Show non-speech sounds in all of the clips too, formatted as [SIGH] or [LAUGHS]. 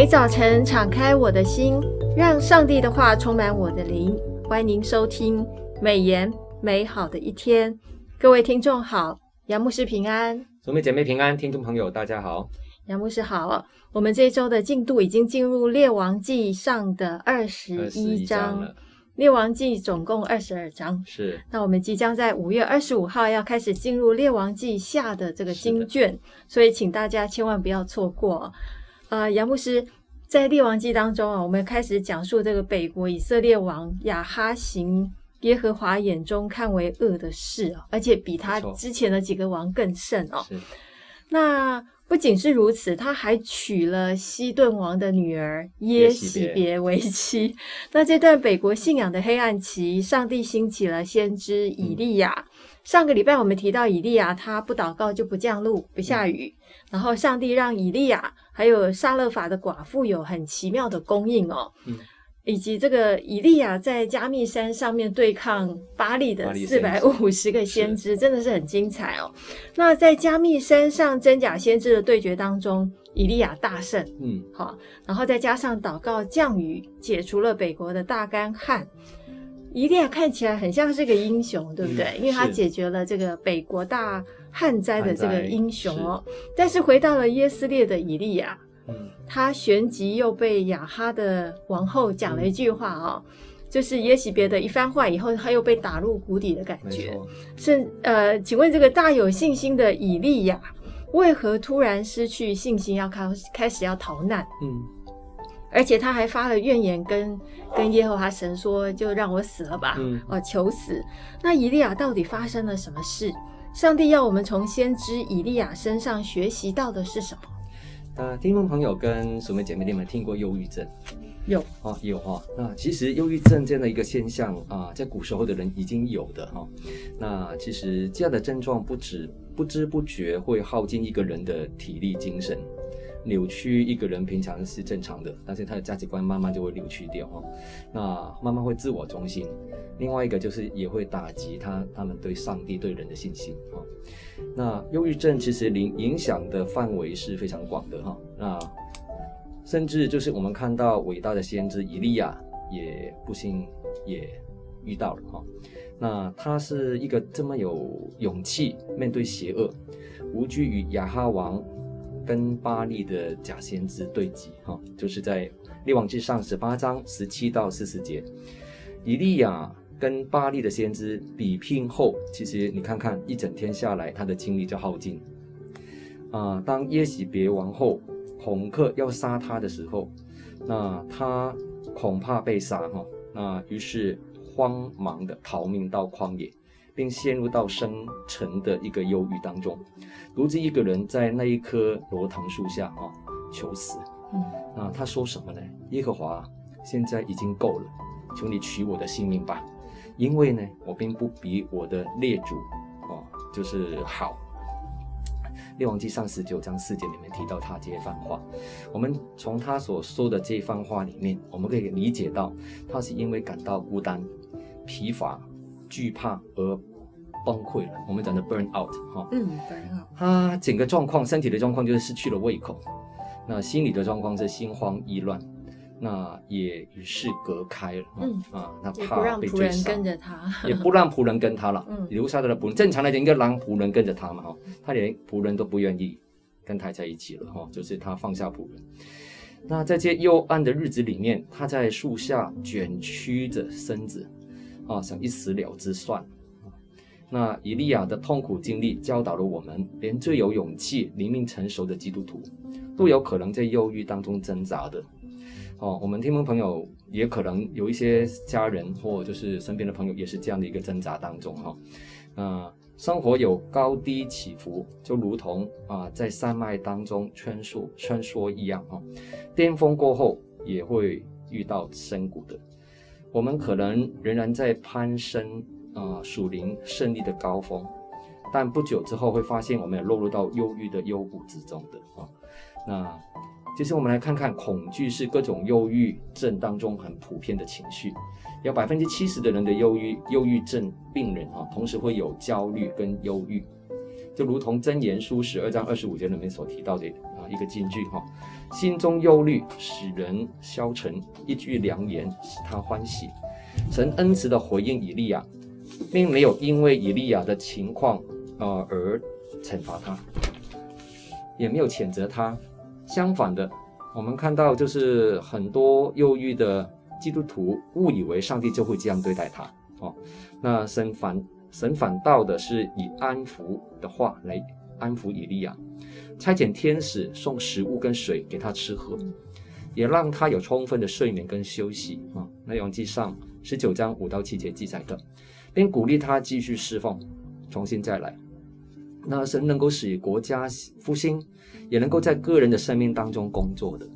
每早晨敞开我的心，让上帝的话充满我的灵。欢迎收听美言美好的一天，各位听众好，杨牧师平安，姊妹姐妹平安，听众朋友大家好，杨牧师好。我们这一周的进度已经进入列王记上的二十一章，列王记总共二十二章，是。那我们即将在五月二十五号要开始进入列王记下的这个经卷，所以请大家千万不要错过。呃，杨牧师在《列王记》当中啊，我们开始讲述这个北国以色列王亚哈行耶和华眼中看为恶的事啊，而且比他之前的几个王更甚哦。那不仅是如此，他还娶了西顿王的女儿耶喜别为妻。[LAUGHS] 那这段北国信仰的黑暗期，上帝兴起了先知以利亚。嗯上个礼拜我们提到以利亚，他不祷告就不降露不下雨，嗯、然后上帝让以利亚还有沙勒法的寡妇有很奇妙的供应哦，嗯、以及这个以利亚在加密山上面对抗巴利的四百五十个先知，真的是很精彩哦。那在加密山上真假先知的对决当中，以利亚大胜，嗯，好，然后再加上祷告降雨，解除了北国的大干旱。以利亚看起来很像是个英雄，对不对？嗯、因为他解决了这个北国大旱灾的这个英雄哦。是但是回到了耶斯列的以利亚，嗯，他旋即又被雅哈的王后讲了一句话哦，嗯、就是耶洗别的一番话以后，他又被打入谷底的感觉。是呃，请问这个大有信心的以利亚，为何突然失去信心，要开开始要逃难？嗯。而且他还发了怨言跟，跟跟耶和华神说：“就让我死了吧，嗯、哦，求死。”那以利亚到底发生了什么事？上帝要我们从先知以利亚身上学习到的是什么？那，听众朋友跟姊妹姐妹，你们听过忧郁症？有啊，有哈。那其实忧郁症这样的一个现象啊，在古时候的人已经有的哈。那其实这样的症状不止不知不觉会耗尽一个人的体力精神。扭曲一个人平常是正常的，但是他的价值观慢慢就会扭曲掉哈，那慢慢会自我中心。另外一个就是也会打击他他们对上帝对人的信心哈。那忧郁症其实影影响的范围是非常广的哈。那甚至就是我们看到伟大的先知以利亚也不幸也遇到了哈。那他是一个这么有勇气面对邪恶，无惧与亚哈王。跟巴力的假先知对击，哈，就是在列王记上十八章十七到四十节，以利亚跟巴力的先知比拼后，其实你看看一整天下来，他的精力就耗尽。啊，当耶洗别王后恐吓要杀他的时候，那他恐怕被杀，哈，那于是慌忙的逃命到旷野。并陷入到深沉的一个忧郁当中，独自一个人在那一棵罗藤树下啊求死。嗯，那他说什么呢？耶和华，现在已经够了，求你取我的性命吧，因为呢，我并不比我的列祖啊就是好。列王记上十九章四节里面提到他这一番话，我们从他所说的这一番话里面，我们可以理解到，他是因为感到孤单、疲乏、惧怕而。崩溃了，我们讲的 burn out 哈，嗯，burn out，他整个状况，身体的状况就是失去了胃口，那心理的状况是心慌意乱，那也与世隔开了，嗯啊，那怕被追杀，跟着他，也不让仆人跟他了，嗯，留下来的仆人，正常来讲应该让仆人跟着他嘛，哈，他连仆人都不愿意跟他在一起了，哈，就是他放下仆人，那在这幽暗的日子里面，他在树下卷曲着身子，啊，想一死了之算。那以利亚的痛苦经历教导了我们，连最有勇气、灵命成熟的基督徒，都有可能在忧郁当中挣扎的。哦，我们听众朋友也可能有一些家人或就是身边的朋友，也是这样的一个挣扎当中哈。那生活有高低起伏，就如同啊在山脉当中穿梭穿梭一样哈。巅峰过后也会遇到深谷的，我们可能仍然在攀升。啊，属灵胜利的高峰，但不久之后会发现，我们也落入到忧郁的幽谷之中的啊。那其实我们来看看，恐惧是各种忧郁症当中很普遍的情绪，有百分之七十的人的忧郁忧郁症病人啊，同时会有焦虑跟忧郁，就如同箴言书十二章二十五节里面所提到的，一个金句哈，心中忧虑使人消沉，一句良言使他欢喜。神恩慈的回应以利亚，并没有因为以利亚的情况啊、呃、而惩罚他，也没有谴责他。相反的，我们看到就是很多忧郁的基督徒误以为上帝就会这样对待他哦。那神反神反倒的是以安抚的话来安抚以利亚，差遣天使送食物跟水给他吃喝，也让他有充分的睡眠跟休息啊。那列王记上十九章五到七节记载的，并鼓励他继续侍奉，重新再来。那神能够使国家复兴，也能够在个人的生命当中工作的，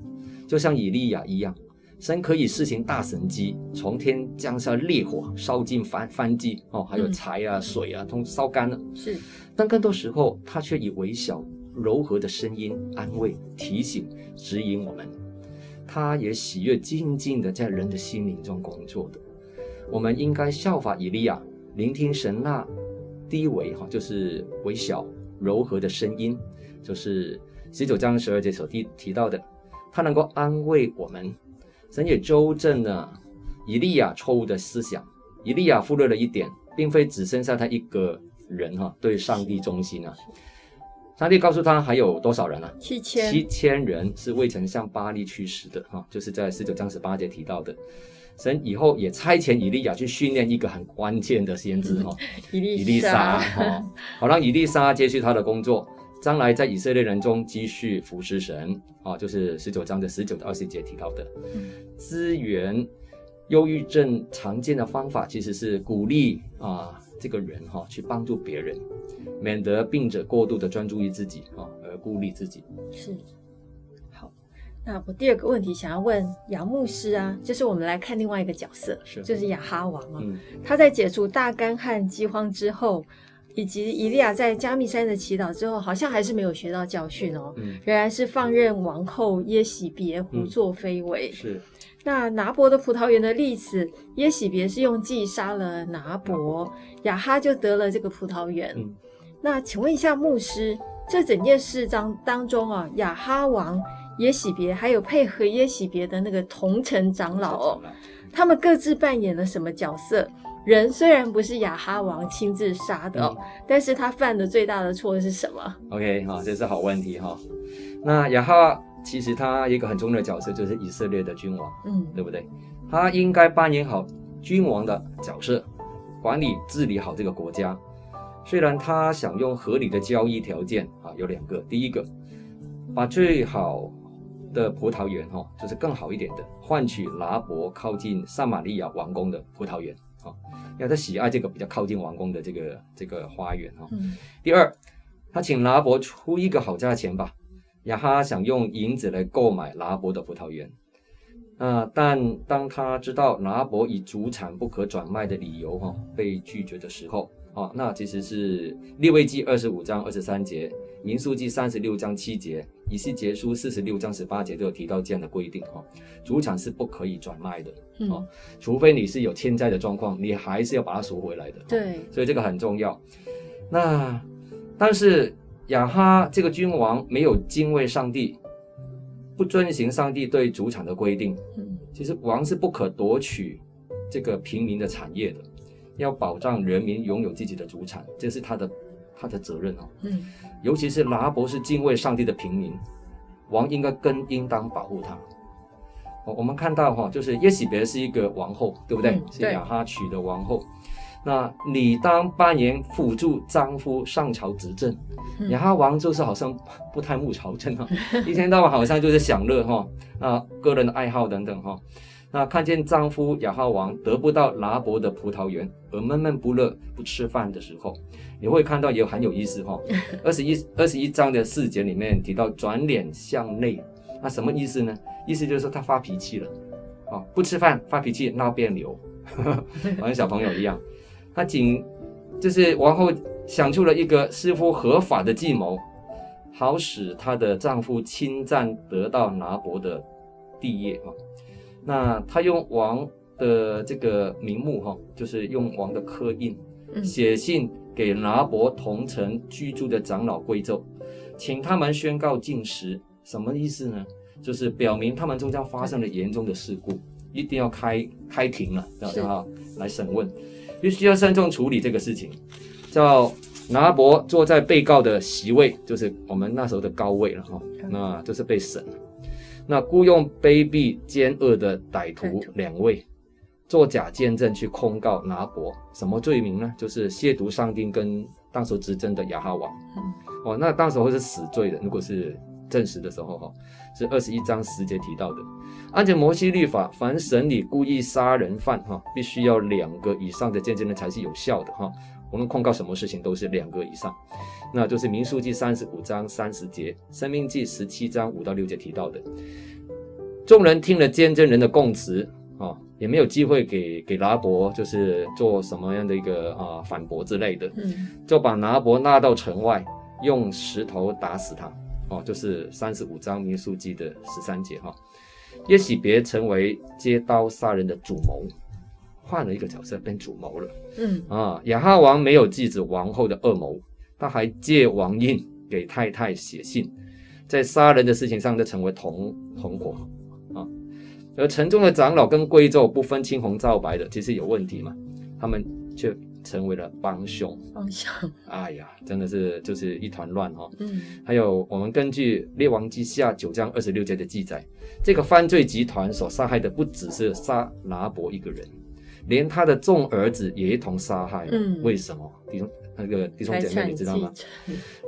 就像以利亚一样，神可以施行大神机，从天降下烈火，烧尽燔燔祭哦，还有柴啊、水啊，都烧干了。是，但更多时候，他却以微小柔和的声音安慰、提醒、指引我们。他也喜悦静静的在人的心灵中工作的。我们应该效法以利亚，聆听神那。低微哈，就是微小柔和的声音，就是十九章十二节所提提到的，他能够安慰我们。神也纠正了以利亚错误的思想。以利亚忽略了一点，并非只剩下他一个人哈，对上帝忠心啊。上帝告诉他还有多少人啊？七千，七千人是未曾向巴力去世的哈，就是在十九章十八节提到的。神以后也差遣以利亚去训练一个很关键的先知哈，以利沙哈，好让以利沙接续他的工作，将来在以色列人中继续服侍神啊，就是十九章的十九到二十节提到的。资源忧郁症常见的方法其实是鼓励啊这个人哈去帮助别人，免得病者过度的专注于自己啊而孤立自己。是。好那我第二个问题想要问杨牧师啊，就是我们来看另外一个角色，是就是亚哈王啊，嗯、他在解除大干旱饥荒之后，以及以利亚在加密山的祈祷之后，好像还是没有学到教训哦，嗯、仍然是放任王后耶喜别胡作非为。嗯、是。那拿伯的葡萄园的例子，耶洗别是用计杀了拿伯，亚哈就得了这个葡萄园。嗯、那请问一下牧师，这整件事当当中啊，亚哈王。耶洗别还有配合耶洗别的那个同城长老哦，他们各自扮演了什么角色？人虽然不是亚哈王亲自杀的哦，嗯、但是他犯的最大的错是什么？OK 哈，这是好问题哈。那亚哈其实他一个很重要的角色就是以色列的君王，嗯，对不对？他应该扮演好君王的角色，管理治理好这个国家。虽然他想用合理的交易条件啊，有两个，第一个把最好。的葡萄园哈，就是更好一点的，换取拿伯靠近撒玛利亚王宫的葡萄园啊，因为他喜爱这个比较靠近王宫的这个这个花园哈。嗯、第二，他请拿伯出一个好价钱吧，亚哈想用银子来购买拿伯的葡萄园，啊，但当他知道拿伯以主产不可转卖的理由哈被拒绝的时候，啊，那其实是列位记二十五章二十三节。民数记三十六章七节，以西结书四十六章十八节都有提到这样的规定哈，主产是不可以转卖的，嗯，除非你是有欠债的状况，你还是要把它赎回来的。对，所以这个很重要。那但是亚哈这个君王没有敬畏上帝，不遵行上帝对主产的规定。嗯，其实王是不可夺取这个平民的产业的，要保障人民拥有自己的主产，这是他的。他的责任哦，嗯，尤其是拿伯是敬畏上帝的平民，王应该更应当保护他。我我们看到哈，就是耶洗别是一个王后，对不对？嗯、对，是亚哈娶的王后。那你当扮演辅助丈夫上朝执政，亚哈王就是好像不太慕朝政哈，[LAUGHS] 一天到晚好像就是享乐哈，啊，个人的爱好等等哈。那看见丈夫亚哈王得不到拿伯的葡萄园而闷闷不乐不吃饭的时候，你会看到也很有意思哈。[LAUGHS] 二十一二十一章的四节里面提到转脸向内，那什么意思呢？意思就是说他发脾气了，啊，不吃饭发脾气闹别扭，[LAUGHS] 好像小朋友一样。他仅就是王后想出了一个似乎合法的计谋，好使她的丈夫侵占得到拿伯的地业啊。那她用王的这个名目哈，就是用王的刻印，写信给拿伯同城居住的长老贵胄，请他们宣告禁食，什么意思呢？就是表明他们中间发生了严重的事故，一定要开开庭了，然后来审问，必须要慎重处理这个事情。叫拿伯坐在被告的席位，就是我们那时候的高位了哈，那就是被审。那雇佣卑鄙奸恶的歹徒两位。作假见证去控告拿伯，什么罪名呢？就是亵渎上帝跟当时执政的亚哈王。哦，那当时会是死罪的。如果是证实的时候，哈，是二十一章十节提到的。按照摩西律法，凡审理故意杀人犯，哈，必须要两个以上的见证人才是有效的，哈。我们控告什么事情都是两个以上，那就是民数记三十五章三十节，生命记十七章五到六节提到的。众人听了见证人的供词。啊，也没有机会给给拿伯，就是做什么样的一个啊反驳之类的，嗯，就把拿伯拉到城外，用石头打死他。哦，就是三十五章民数记的十三节哈。耶喜别成为接刀杀人的主谋，换了一个角色变主谋了。嗯啊，亚哈王没有制止王后的恶谋，他还借王印给太太写信，在杀人的事情上就成为同同伙啊。而城中的长老跟贵胄不分青红皂白的，其实有问题嘛？他们却成为了帮凶。帮凶，哎呀，真的是就是一团乱哈。嗯，还有我们根据列王记下九章二十六节的记载，这个犯罪集团所杀害的不只是杀拿伯一个人，连他的众儿子也一同杀害。嗯，为什么？弟兄那个弟兄姐妹，你知道吗？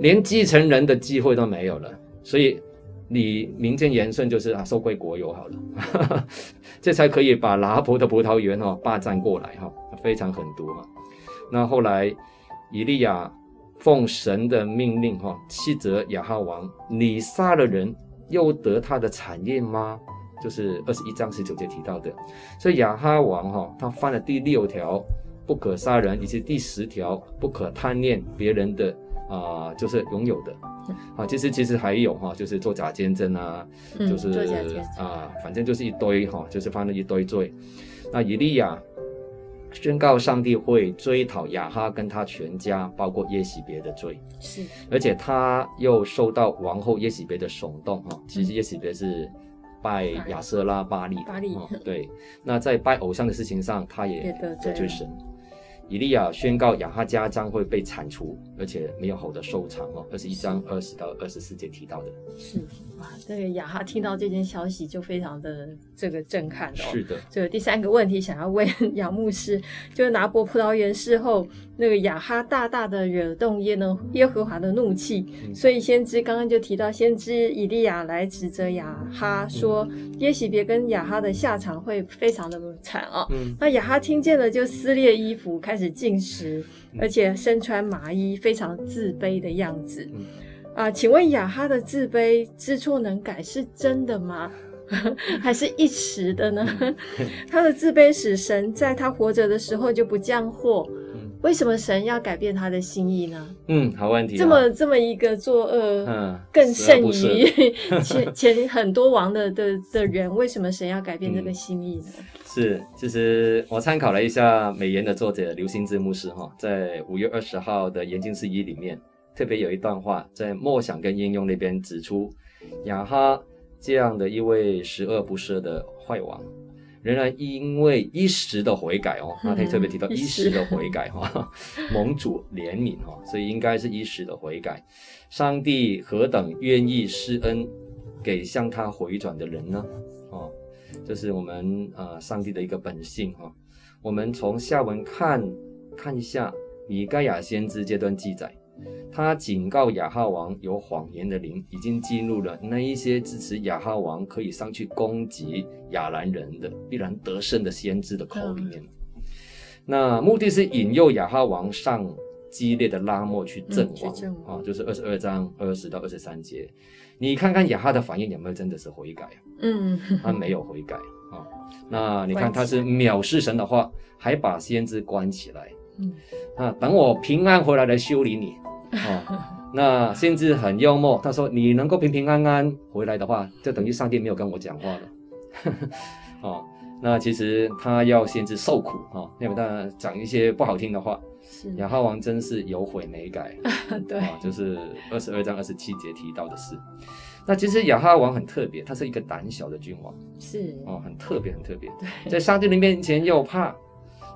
连继承人的机会都没有了，所以。你名正言顺就是啊，收归国有好了，[LAUGHS] 这才可以把拿伯的葡萄园哈霸占过来哈，非常狠毒哈。那后来以利亚奉神的命令哈，斥责亚哈王，你杀了人又得他的产业吗？就是二十一章十九节提到的。所以亚哈王哈，他犯了第六条不可杀人，以及第十条不可贪恋别人的啊、呃，就是拥有的。啊，其实其实还有哈，就是做假见证啊，嗯、就是啊，反正就是一堆哈，就是犯了一堆罪。那以利亚宣告上帝会追讨亚哈跟他全家，包括耶洗别的罪。是，而且他又受到王后耶洗别的耸动哈。其实耶洗别是拜亚瑟拉巴力，巴力对。那在拜偶像的事情上，他也得罪神。以利亚宣告亚哈家将会被铲除，而且没有好的收场哦。二十一章二十到二十四节提到的。是哇，这个雅哈听到这件消息就非常的这个震撼哦。是的。这个第三个问题想要问杨牧师，就是拿伯葡萄园事后，那个雅哈大大的惹动耶呢耶和华的怒气，嗯、所以先知刚刚就提到，先知以利亚来指责雅哈说，嗯、耶洗别跟雅哈的下场会非常的惨啊、哦。嗯。那雅哈听见了就撕裂衣服开。开始进食，而且身穿麻衣，非常自卑的样子。啊，请问雅哈的自卑知错能改是真的吗？[LAUGHS] 还是一时的呢？[LAUGHS] 他的自卑使神在他活着的时候就不降祸。为什么神要改变他的心意呢？嗯，好问题。这么这么一个作恶，嗯，更甚于 [LAUGHS] 前前很多王的的的人，为什么神要改变这个心意呢？是，其实我参考了一下美言的作者刘兴志牧师哈，在五月二十号的研经释一里面，特别有一段话在默想跟应用那边指出，雅哈这样的一位十恶不赦的坏王。仍然因为一时的悔改哦，那他特别提到一时的悔改哈，[LAUGHS] 盟主怜悯哈，所以应该是一时的悔改。上帝何等愿意施恩给向他回转的人呢？哦，这是我们呃上帝的一个本性哈。我们从下文看看一下米盖亚先知这段记载。他警告亚哈王，有谎言的灵已经进入了那一些支持亚哈王可以上去攻击亚兰人的必然得胜的先知的口里面。嗯、那目的是引诱亚哈王上激烈的拉莫去阵亡、嗯、啊，就是二十二章二十到二十三节。你看看亚哈的反应有没有真的是悔改？嗯，他没有悔改啊。那你看他是藐视神的话，还把先知关起来。嗯，啊，等我平安回来来修理你。哦，那先知很幽默，他说：“你能够平平安安回来的话，就等于上帝没有跟我讲话了。” [LAUGHS] 哦，那其实他要先知受苦哈，要不当然讲一些不好听的话。是亚哈王真是有悔没改，[LAUGHS] 对，就是二十二章二十七节提到的事。那其实亚哈王很特别，他是一个胆小的君王，是哦，很特别，很特别。对，在上帝的面前又怕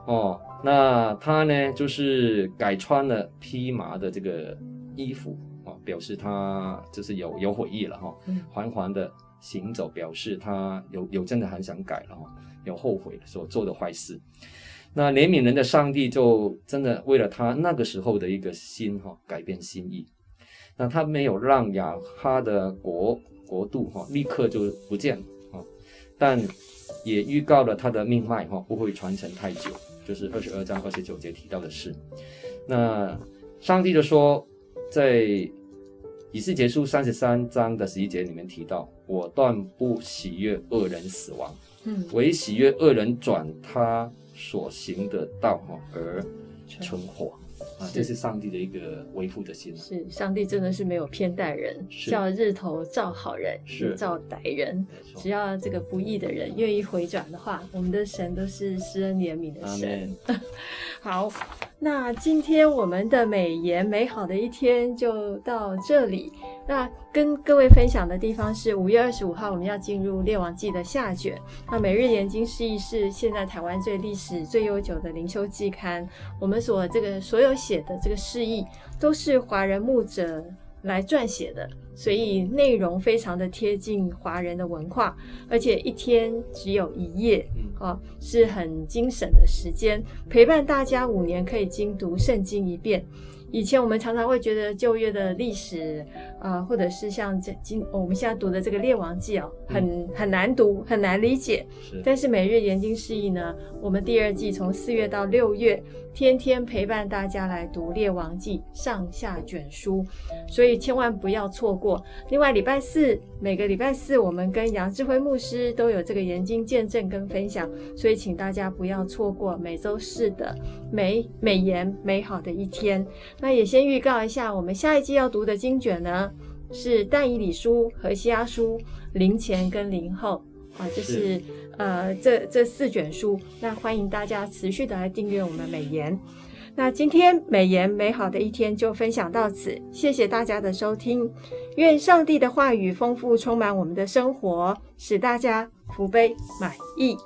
哦，那他呢，就是改穿了披麻的这个衣服哦，表示他就是有有悔意了哈，缓缓的行走，表示他有有真的很想改了哈，有后悔所做的坏事。那怜悯人的上帝就真的为了他那个时候的一个心哈，改变心意。那他没有让亚哈的国国度哈立刻就不见了啊，但也预告了他的命脉哈不会传承太久，就是二十二章二十九节提到的事。那上帝就说，在以斯结束三十三章的十一节里面提到，我断不喜悦恶人死亡，嗯，唯喜悦恶人转他。所行的道哈而存活啊，这是上帝的一个维护的心。是上帝真的是没有偏待人，叫日头照好人，也照歹人。只要这个不义的人愿意回转的话，我们的神都是施恩怜悯的神。[LAUGHS] 好，那今天我们的美颜美好的一天就到这里。那跟各位分享的地方是五月二十五号，我们要进入《列王纪》的下卷。那每日研经释义是现在台湾最历史最悠久的灵修季刊。我们所这个所有写的这个释义都是华人牧者来撰写的，所以内容非常的贴近华人的文化，而且一天只有一页，啊，是很精省的时间，陪伴大家五年可以精读圣经一遍。以前我们常常会觉得旧约的历史，啊、呃，或者是像这今我们现在读的这个列王记哦，很很难读，很难理解。是。但是每日研经释义呢，我们第二季从四月到六月，天天陪伴大家来读列王记上下卷书，所以千万不要错过。另外礼拜四每个礼拜四我们跟杨智辉牧师都有这个研经见证跟分享，所以请大家不要错过每周四的美美言美好的一天。那也先预告一下，我们下一季要读的经卷呢，是但以理书、和西阿书、灵前跟灵后啊，就是，是呃这这四卷书。那欢迎大家持续的来订阅我们美言。那今天美言美好的一天就分享到此，谢谢大家的收听。愿上帝的话语丰富充满我们的生活，使大家福杯满溢。